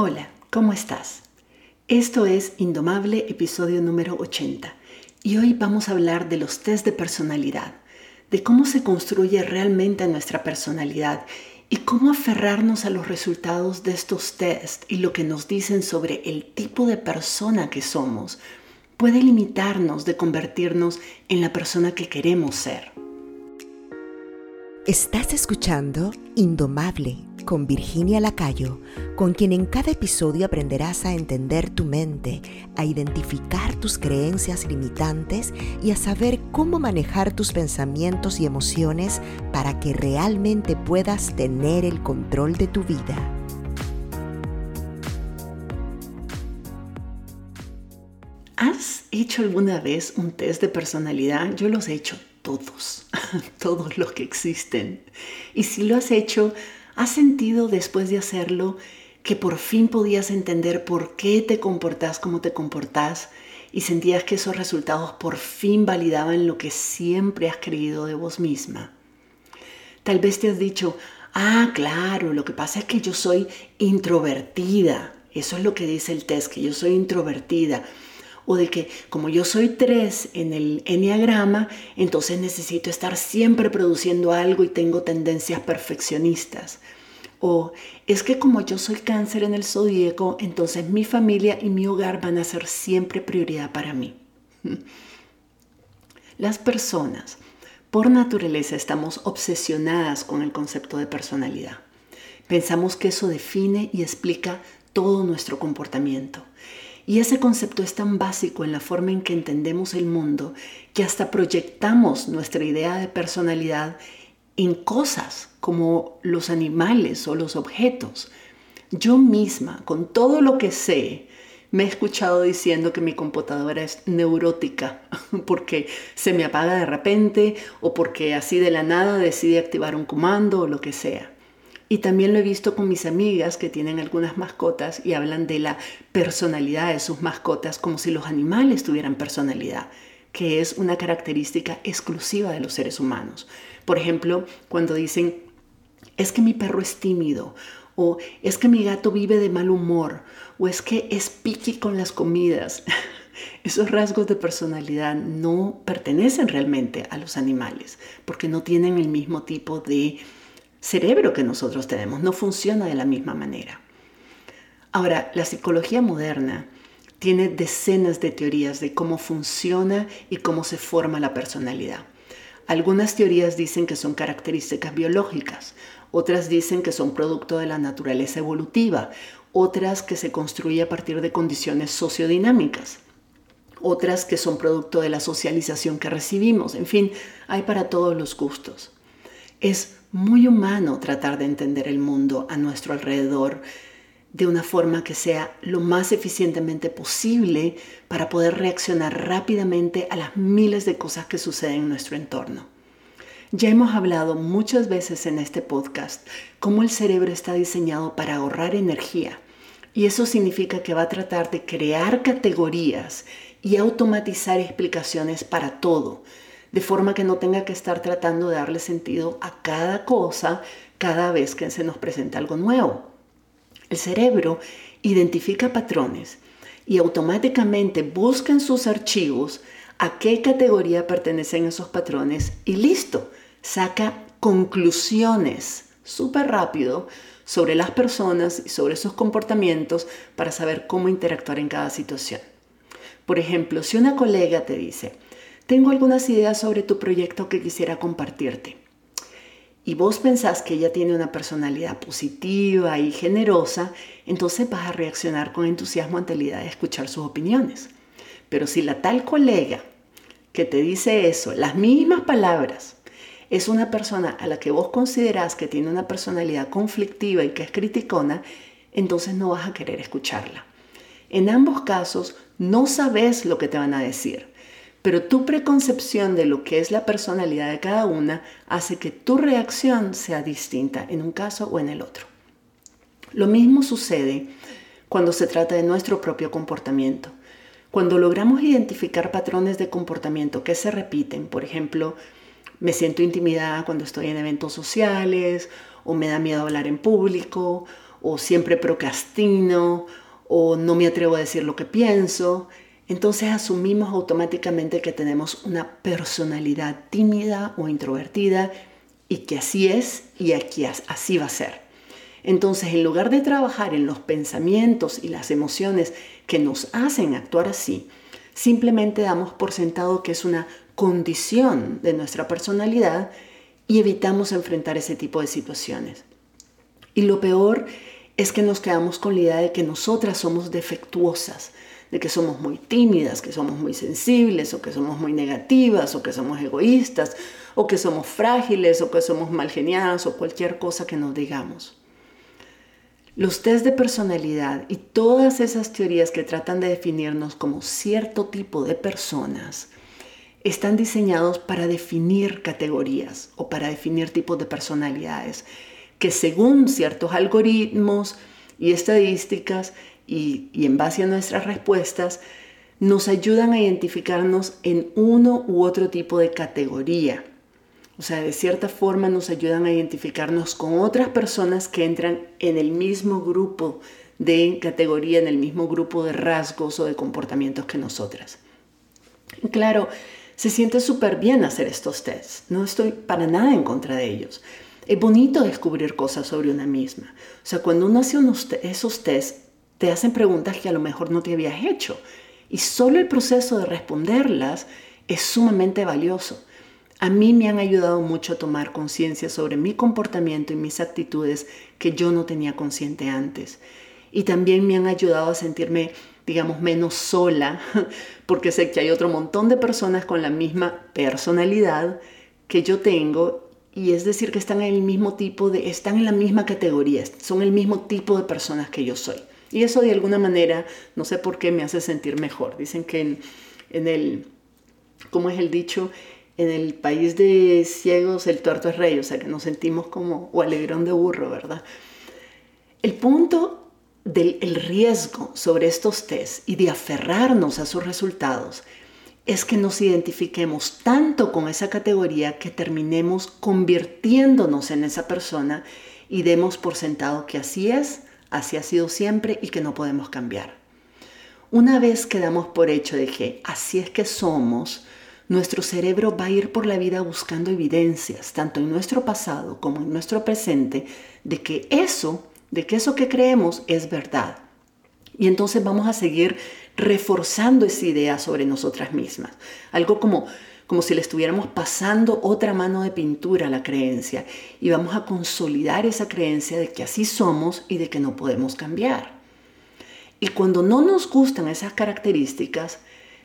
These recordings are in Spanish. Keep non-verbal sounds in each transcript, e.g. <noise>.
Hola, ¿cómo estás? Esto es Indomable, episodio número 80, y hoy vamos a hablar de los test de personalidad, de cómo se construye realmente nuestra personalidad y cómo aferrarnos a los resultados de estos test y lo que nos dicen sobre el tipo de persona que somos puede limitarnos de convertirnos en la persona que queremos ser. Estás escuchando Indomable con Virginia Lacayo, con quien en cada episodio aprenderás a entender tu mente, a identificar tus creencias limitantes y a saber cómo manejar tus pensamientos y emociones para que realmente puedas tener el control de tu vida. ¿Has hecho alguna vez un test de personalidad? Yo los he hecho todos, <laughs> todos los que existen. Y si lo has hecho, ¿has sentido después de hacerlo que por fin podías entender por qué te comportas como te comportas y sentías que esos resultados por fin validaban lo que siempre has creído de vos misma? Tal vez te has dicho, ah, claro, lo que pasa es que yo soy introvertida. Eso es lo que dice el test, que yo soy introvertida o de que como yo soy tres en el enneagrama, entonces necesito estar siempre produciendo algo y tengo tendencias perfeccionistas. O es que como yo soy cáncer en el zodíaco, entonces mi familia y mi hogar van a ser siempre prioridad para mí. <laughs> Las personas, por naturaleza, estamos obsesionadas con el concepto de personalidad. Pensamos que eso define y explica todo nuestro comportamiento. Y ese concepto es tan básico en la forma en que entendemos el mundo que hasta proyectamos nuestra idea de personalidad en cosas como los animales o los objetos. Yo misma, con todo lo que sé, me he escuchado diciendo que mi computadora es neurótica <laughs> porque se me apaga de repente o porque así de la nada decide activar un comando o lo que sea. Y también lo he visto con mis amigas que tienen algunas mascotas y hablan de la personalidad de sus mascotas como si los animales tuvieran personalidad, que es una característica exclusiva de los seres humanos. Por ejemplo, cuando dicen, es que mi perro es tímido, o es que mi gato vive de mal humor, o es que es piqui con las comidas. <laughs> Esos rasgos de personalidad no pertenecen realmente a los animales, porque no tienen el mismo tipo de cerebro que nosotros tenemos, no funciona de la misma manera. Ahora, la psicología moderna tiene decenas de teorías de cómo funciona y cómo se forma la personalidad. Algunas teorías dicen que son características biológicas, otras dicen que son producto de la naturaleza evolutiva, otras que se construye a partir de condiciones sociodinámicas, otras que son producto de la socialización que recibimos, en fin, hay para todos los gustos. Es muy humano tratar de entender el mundo a nuestro alrededor de una forma que sea lo más eficientemente posible para poder reaccionar rápidamente a las miles de cosas que suceden en nuestro entorno. Ya hemos hablado muchas veces en este podcast cómo el cerebro está diseñado para ahorrar energía y eso significa que va a tratar de crear categorías y automatizar explicaciones para todo, de forma que no tenga que estar tratando de darle sentido a cada cosa cada vez que se nos presenta algo nuevo. El cerebro identifica patrones y automáticamente busca en sus archivos a qué categoría pertenecen esos patrones y listo, saca conclusiones súper rápido sobre las personas y sobre sus comportamientos para saber cómo interactuar en cada situación. Por ejemplo, si una colega te dice, tengo algunas ideas sobre tu proyecto que quisiera compartirte. Y vos pensás que ella tiene una personalidad positiva y generosa, entonces vas a reaccionar con entusiasmo ante la idea de escuchar sus opiniones. Pero si la tal colega que te dice eso, las mismas palabras, es una persona a la que vos considerás que tiene una personalidad conflictiva y que es criticona, entonces no vas a querer escucharla. En ambos casos, no sabes lo que te van a decir pero tu preconcepción de lo que es la personalidad de cada una hace que tu reacción sea distinta en un caso o en el otro. Lo mismo sucede cuando se trata de nuestro propio comportamiento. Cuando logramos identificar patrones de comportamiento que se repiten, por ejemplo, me siento intimidada cuando estoy en eventos sociales, o me da miedo hablar en público, o siempre procrastino, o no me atrevo a decir lo que pienso, entonces asumimos automáticamente que tenemos una personalidad tímida o introvertida y que así es y aquí así va a ser. Entonces, en lugar de trabajar en los pensamientos y las emociones que nos hacen actuar así, simplemente damos por sentado que es una condición de nuestra personalidad y evitamos enfrentar ese tipo de situaciones. Y lo peor es que nos quedamos con la idea de que nosotras somos defectuosas, de que somos muy tímidas, que somos muy sensibles, o que somos muy negativas, o que somos egoístas, o que somos frágiles, o que somos mal geniadas, o cualquier cosa que nos digamos. Los test de personalidad y todas esas teorías que tratan de definirnos como cierto tipo de personas están diseñados para definir categorías o para definir tipos de personalidades que según ciertos algoritmos y estadísticas y, en base a nuestras respuestas nos ayudan a identificarnos en uno u otro tipo de categoría. O sea, de cierta forma nos ayudan a identificarnos con otras personas que entran en el mismo grupo de categoría, en el mismo grupo de rasgos o de comportamientos que nosotras. claro, se siente súper bien hacer estos tests. No estoy para nada en contra de ellos. Es bonito descubrir cosas sobre una misma. O sea, cuando uno hace esos tests, te hacen preguntas que a lo mejor no te habías hecho. Y solo el proceso de responderlas es sumamente valioso. A mí me han ayudado mucho a tomar conciencia sobre mi comportamiento y mis actitudes que yo no tenía consciente antes. Y también me han ayudado a sentirme, digamos, menos sola, <laughs> porque sé que hay otro montón de personas con la misma personalidad que yo tengo y es decir que están en el mismo tipo de, están en la misma categoría, son el mismo tipo de personas que yo soy. Y eso de alguna manera, no sé por qué, me hace sentir mejor. Dicen que en, en el, ¿cómo es el dicho? en el país de ciegos el tuerto es rey, o sea que nos sentimos como o alegrón de burro, ¿verdad? El punto del riesgo sobre estos test y de aferrarnos a sus resultados es que nos identifiquemos tanto con esa categoría que terminemos convirtiéndonos en esa persona y demos por sentado que así es, así ha sido siempre y que no podemos cambiar. Una vez que damos por hecho de que así es que somos, nuestro cerebro va a ir por la vida buscando evidencias, tanto en nuestro pasado como en nuestro presente, de que eso, de que eso que creemos es verdad. Y entonces vamos a seguir reforzando esa idea sobre nosotras mismas. Algo como, como si le estuviéramos pasando otra mano de pintura a la creencia. Y vamos a consolidar esa creencia de que así somos y de que no podemos cambiar. Y cuando no nos gustan esas características,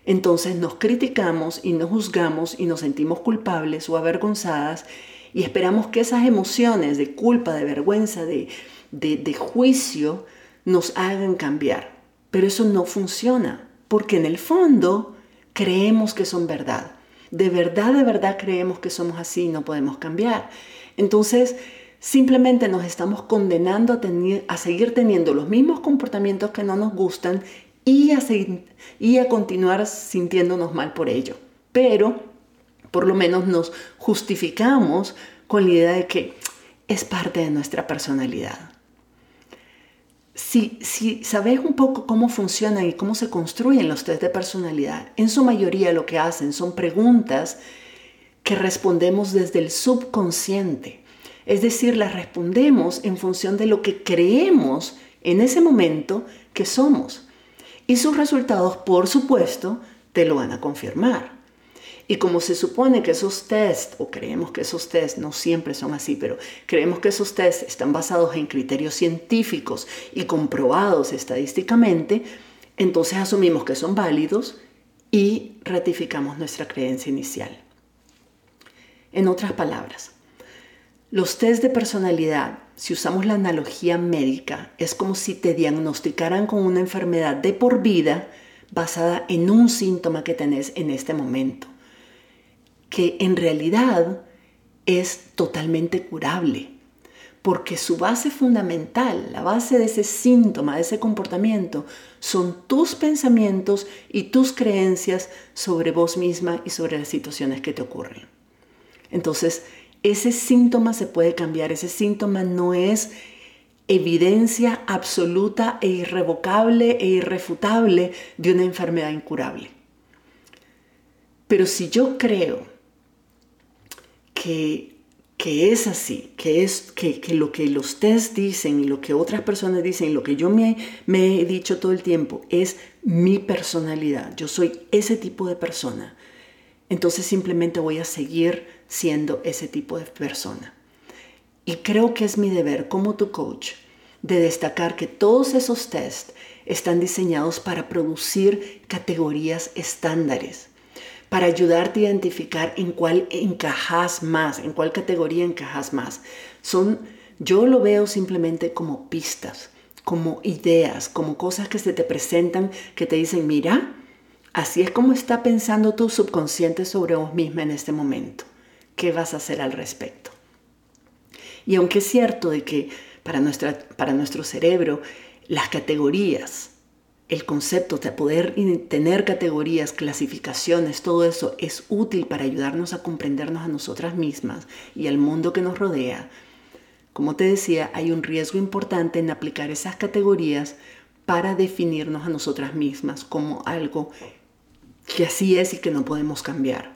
entonces nos criticamos y nos juzgamos y nos sentimos culpables o avergonzadas y esperamos que esas emociones de culpa, de vergüenza, de, de, juicio nos hagan cambiar. Pero eso no funciona, porque en el fondo creemos que son verdad. De verdad, de verdad creemos que somos así y no podemos cambiar. Entonces, simplemente nos estamos condenando a, seguir teniendo los mismos comportamientos que no nos gustan y a, y a continuar sintiéndonos mal por ello. Pero por lo menos nos justificamos con la idea de que es parte de nuestra personalidad. Si, si sabes un poco cómo funcionan y cómo se construyen los test de personalidad, en su mayoría lo que hacen son preguntas que respondemos desde el subconsciente. Es decir, las respondemos en función de lo que creemos en ese momento que somos. Y sus resultados, por supuesto, te lo van a confirmar. Y como se supone que esos tests, o creemos que esos tests no siempre son así, pero creemos que esos tests están basados en criterios científicos y comprobados estadísticamente, entonces asumimos que son válidos y ratificamos nuestra creencia inicial. En otras palabras, los test de personalidad, si usamos la analogía médica, es como si te diagnosticaran con una enfermedad de por vida basada en un síntoma que tenés en este momento, que en realidad es totalmente curable, porque su base fundamental, la base de ese síntoma, de ese comportamiento, son tus pensamientos y tus creencias sobre vos misma y sobre las situaciones que te ocurren. Entonces, ese síntoma se puede cambiar, ese síntoma no es evidencia absoluta e irrevocable e irrefutable de una enfermedad incurable. Pero si yo creo que, es así, que, es, que, lo que los test dicen y lo que otras personas dicen y lo que yo me, me he dicho todo el tiempo es mi personalidad, yo soy ese tipo de persona, entonces simplemente voy a seguir siendo ese tipo de persona. Y creo que es mi deber como tu coach de destacar que todos esos tests están diseñados para producir categorías estándares, para ayudarte a identificar en cuál encajas más, en cuál categoría encajas más. Son, yo lo veo simplemente como pistas, como ideas, como cosas que se te presentan que te dicen, mira, así es como está pensando tu subconsciente sobre vos misma en este momento. ¿Qué vas a hacer al respecto? Y aunque es cierto de que para, nuestra, para nuestro cerebro las categorías, el concepto de poder tener categorías, clasificaciones, todo eso es útil para ayudarnos a comprendernos a nosotras mismas y al mundo que nos rodea. Como te decía, hay un riesgo importante en aplicar esas categorías para definirnos a nosotras mismas como algo que así es y que no podemos cambiar.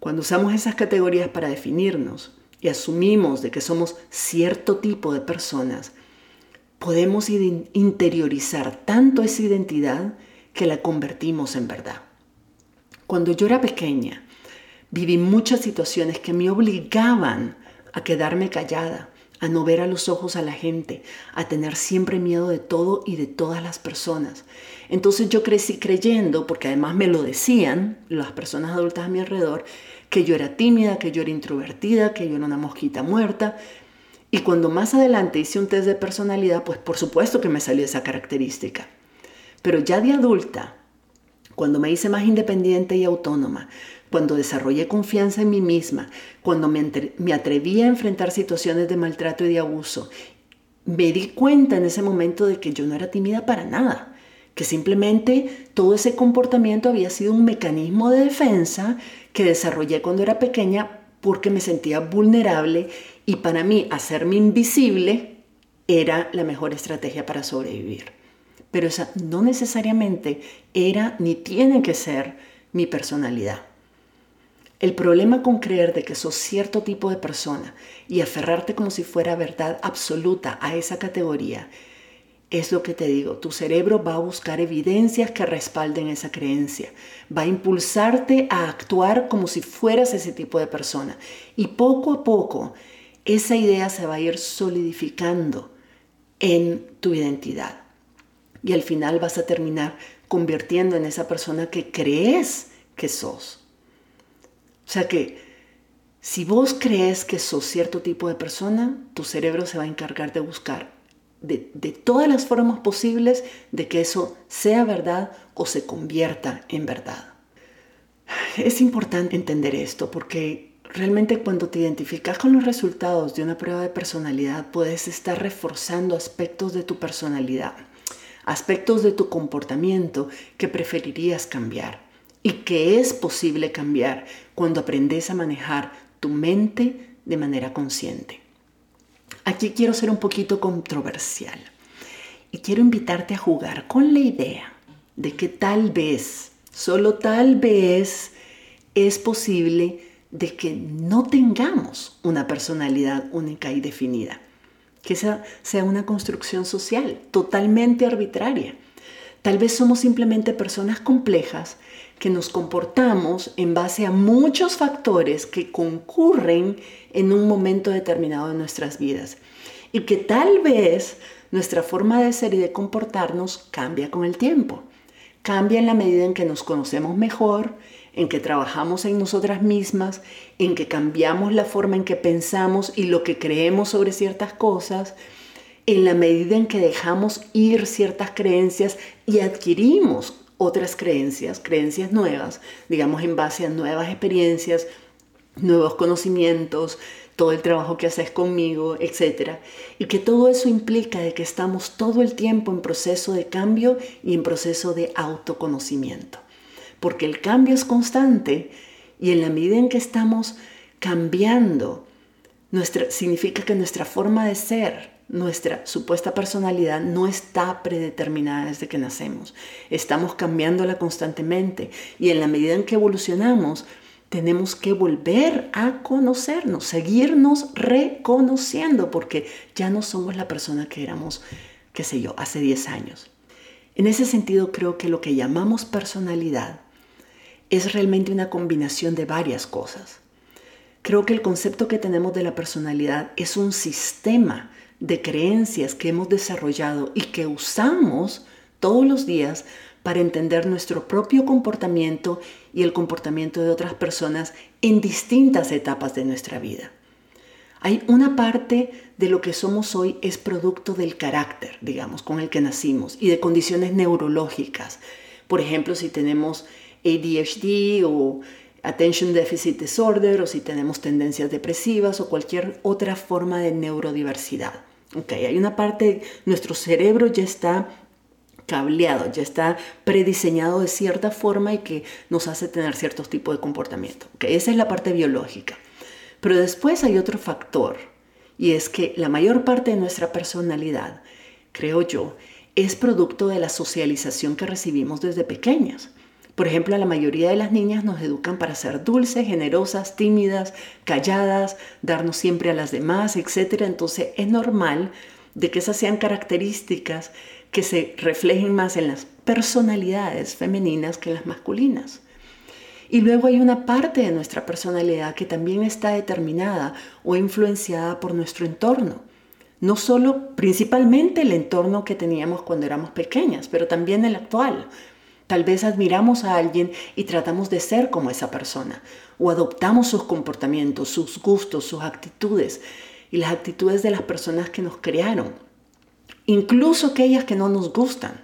Cuando usamos esas categorías para definirnos, y asumimos de que somos cierto tipo de personas, podemos interiorizar tanto esa identidad que la convertimos en verdad. Cuando yo era pequeña, viví muchas situaciones que me obligaban a quedarme callada, a no ver a los ojos a la gente, a tener siempre miedo de todo y de todas las personas. Entonces yo crecí creyendo, porque además me lo decían las personas adultas a mi alrededor, que yo era tímida, que yo era introvertida, que yo era una mosquita muerta. Y cuando más adelante hice un test de personalidad, pues por supuesto que me salió esa característica. Pero ya de adulta, cuando me hice más independiente y autónoma, cuando desarrollé confianza en mí misma, cuando me, me atreví a enfrentar situaciones de maltrato y de abuso, me di cuenta en ese momento de que yo no era tímida para nada que simplemente todo ese comportamiento había sido un mecanismo de defensa que desarrollé cuando era pequeña porque me sentía vulnerable y para mí hacerme invisible era la mejor estrategia para sobrevivir. Pero esa no necesariamente era ni tiene que ser mi personalidad. El problema con creer de que sos cierto tipo de persona y aferrarte como si fuera verdad absoluta a esa categoría es lo que te digo, tu cerebro va a buscar evidencias que respalden esa creencia, va a impulsarte a actuar como si fueras ese tipo de persona. Y poco a poco esa idea se va a ir solidificando en tu identidad. Y al final vas a terminar convirtiendo en esa persona que crees que sos. O sea que si vos crees que sos cierto tipo de persona, tu cerebro se va a encargar de buscar de, todas las formas posibles de que eso sea verdad o se convierta en verdad. Es importante entender esto porque realmente cuando te identificas con los resultados de una prueba de personalidad puedes estar reforzando aspectos de tu personalidad, aspectos de tu comportamiento que preferirías cambiar y que es posible cambiar cuando aprendes a manejar tu mente de manera consciente. Aquí quiero ser un poquito controversial y quiero invitarte a jugar con la idea de que tal vez, solo tal vez, es posible de que no tengamos una personalidad única y definida, que esa sea una construcción social totalmente arbitraria. Tal vez somos simplemente personas complejas que nos comportamos en base a muchos factores que concurren en un momento determinado de nuestras vidas y que tal vez nuestra forma de ser y de comportarnos cambia con el tiempo. Cambia en la medida en que nos conocemos mejor, en que trabajamos en nosotras mismas, en que cambiamos la forma en que pensamos y lo que creemos sobre ciertas cosas, en la medida en que dejamos ir ciertas creencias y adquirimos otras creencias, creencias nuevas, digamos en base a nuevas experiencias, nuevos conocimientos, todo el trabajo que haces conmigo, etc. Y que todo eso implica de que estamos todo el tiempo en proceso de cambio y en proceso de autoconocimiento. Porque el cambio es constante y en la medida en que estamos cambiando, nuestra, significa que nuestra forma de ser nuestra supuesta personalidad no está predeterminada desde que nacemos. Estamos cambiándola constantemente y en la medida en que evolucionamos, tenemos que volver a conocernos, seguirnos reconociendo, porque ya no somos la persona que éramos, qué sé yo, hace 10 años. En ese sentido, creo que lo que llamamos personalidad es realmente una combinación de varias cosas. Creo que el concepto que tenemos de la personalidad es un sistema de creencias que hemos desarrollado y que usamos todos los días para entender nuestro propio comportamiento y el comportamiento de otras personas en distintas etapas de nuestra vida. Hay una parte de lo que somos hoy es producto del carácter, digamos, con el que nacimos y de condiciones neurológicas. Por ejemplo, si tenemos ADHD o Attention Deficit Disorder o si tenemos tendencias depresivas o cualquier otra forma de neurodiversidad. Okay, hay una parte, nuestro cerebro ya está cableado, ya está prediseñado de cierta forma y que nos hace tener ciertos tipos de comportamiento. Okay, esa es la parte biológica. Pero después hay otro factor y es que la mayor parte de nuestra personalidad, creo yo, es producto de la socialización que recibimos desde pequeñas. Por ejemplo, a la mayoría de las niñas nos educan para ser dulces, generosas, tímidas, calladas, darnos siempre a las demás, etc. Entonces es normal de que esas sean características que se reflejen más en las personalidades femeninas que en las masculinas. Y luego hay una parte de nuestra personalidad que también está determinada o influenciada por nuestro entorno. No solo, principalmente el entorno que teníamos cuando éramos pequeñas, pero también el actual. Tal vez admiramos a alguien y tratamos de ser como esa persona, o adoptamos sus comportamientos, sus gustos, sus actitudes y las actitudes de las personas que nos crearon, incluso aquellas que no nos gustan.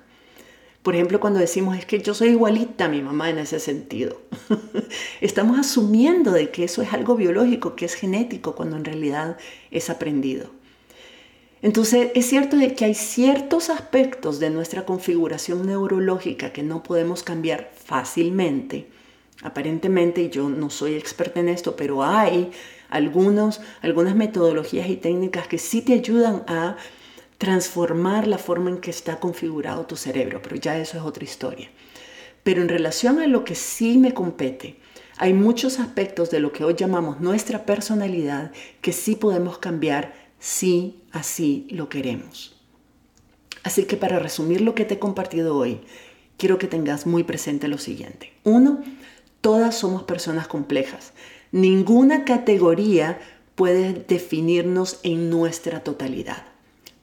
Por ejemplo, cuando decimos es que yo soy igualita a mi mamá en ese sentido, <laughs> estamos asumiendo de que eso es algo biológico, que es genético, cuando en realidad es aprendido. Entonces, es cierto de que hay ciertos aspectos de nuestra configuración neurológica que no podemos cambiar fácilmente. Aparentemente, yo no soy experta en esto, pero hay algunos, algunas metodologías y técnicas que sí te ayudan a transformar la forma en que está configurado tu cerebro, pero ya eso es otra historia. Pero en relación a lo que sí me compete, hay muchos aspectos de lo que hoy llamamos nuestra personalidad que sí podemos cambiar si así lo queremos. Así que para resumir lo que te he compartido hoy, quiero que tengas muy presente lo siguiente. Uno, todas somos personas complejas. Ninguna categoría puede definirnos en nuestra totalidad.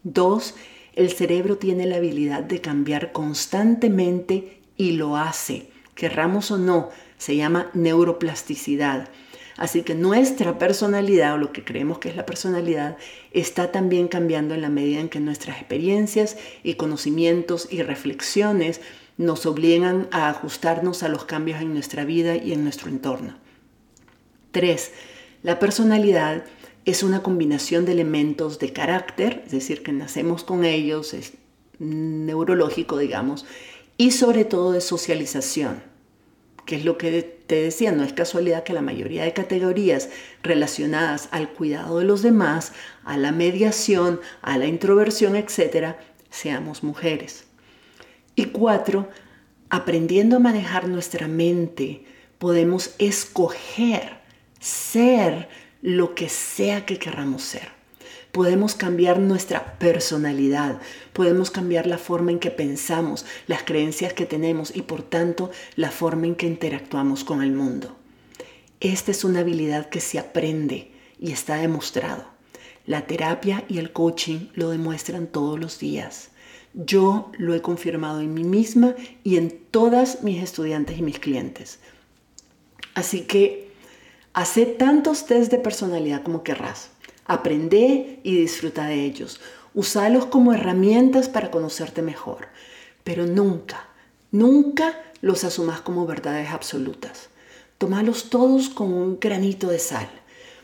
Dos, el cerebro tiene la habilidad de cambiar constantemente y lo hace. Querramos o no, se llama neuroplasticidad. Así que nuestra personalidad o lo que creemos que es la personalidad está también cambiando en la medida en que nuestras experiencias y conocimientos y reflexiones nos obligan a ajustarnos a los cambios en nuestra vida y en nuestro entorno. 3. La personalidad es una combinación de elementos de carácter, es decir, que nacemos con ellos, es neurológico, digamos, y sobre todo de socialización que es lo que te decía, no es casualidad que la mayoría de categorías relacionadas al cuidado de los demás, a la mediación, a la introversión, etcétera, seamos mujeres. Y cuatro, aprendiendo a manejar nuestra mente, podemos escoger ser lo que sea que queramos ser podemos cambiar nuestra personalidad, podemos cambiar la forma en que pensamos, las creencias que tenemos y por tanto la forma en que interactuamos con el mundo. Esta es una habilidad que se aprende y está demostrado. La terapia y el coaching lo demuestran todos los días. Yo lo he confirmado en mí misma y en todas mis estudiantes y mis clientes. Así que hace tantos test de personalidad como querrás. Aprende y disfruta de ellos. Usalos como herramientas para conocerte mejor. Pero nunca, nunca los asumas como verdades absolutas. Tómalos todos con un granito de sal,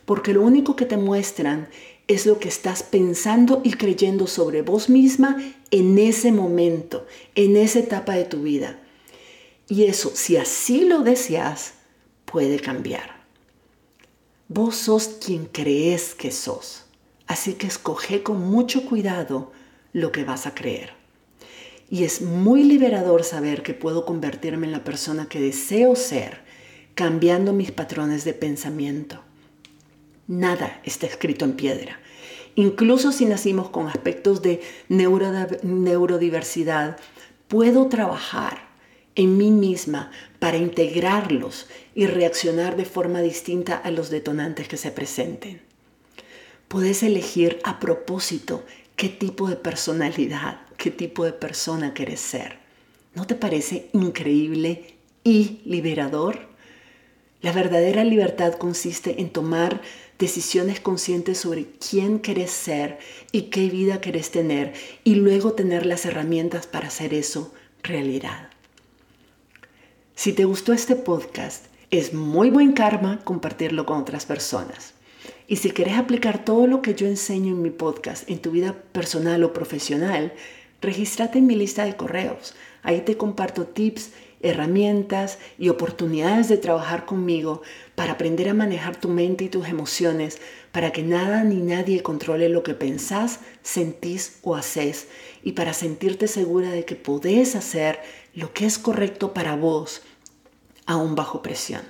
porque lo único que te muestran es lo que estás pensando y creyendo sobre vos misma en ese momento, en esa etapa de tu vida. Y eso, si así lo deseas, puede cambiar. Vos sos quien crees que sos. Así que escoge con mucho cuidado lo que vas a creer. Y es muy liberador saber que puedo convertirme en la persona que deseo ser, cambiando mis patrones de pensamiento. Nada está escrito en piedra. Incluso si nacimos con aspectos de neurodiversidad, puedo trabajar en mí misma para integrarlos y reaccionar de forma distinta a los detonantes que se presenten. Puedes elegir a propósito qué tipo de personalidad, qué tipo de persona quieres ser. ¿No te parece increíble y liberador? La verdadera libertad consiste en tomar decisiones conscientes sobre quién querés ser y qué vida querés tener y luego tener las herramientas para hacer eso realidad. Si te gustó este podcast, es muy buen karma compartirlo con otras personas. Y si quieres aplicar todo lo que yo enseño en mi podcast en tu vida personal o profesional, regístrate en mi lista de correos. Ahí te comparto tips, herramientas y oportunidades de trabajar conmigo para aprender a manejar tu mente y tus emociones, para que nada ni nadie controle lo que pensás, sentís o haces, y para sentirte segura de que podés hacer lo que es correcto para vos, aún bajo presión.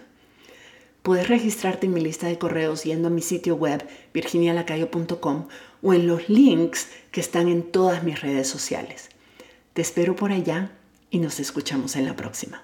Puedes registrarte en mi lista de correos yendo a mi sitio web virginialacayo.com o en los links que están en todas mis redes sociales. Te espero por allá y nos escuchamos en la próxima.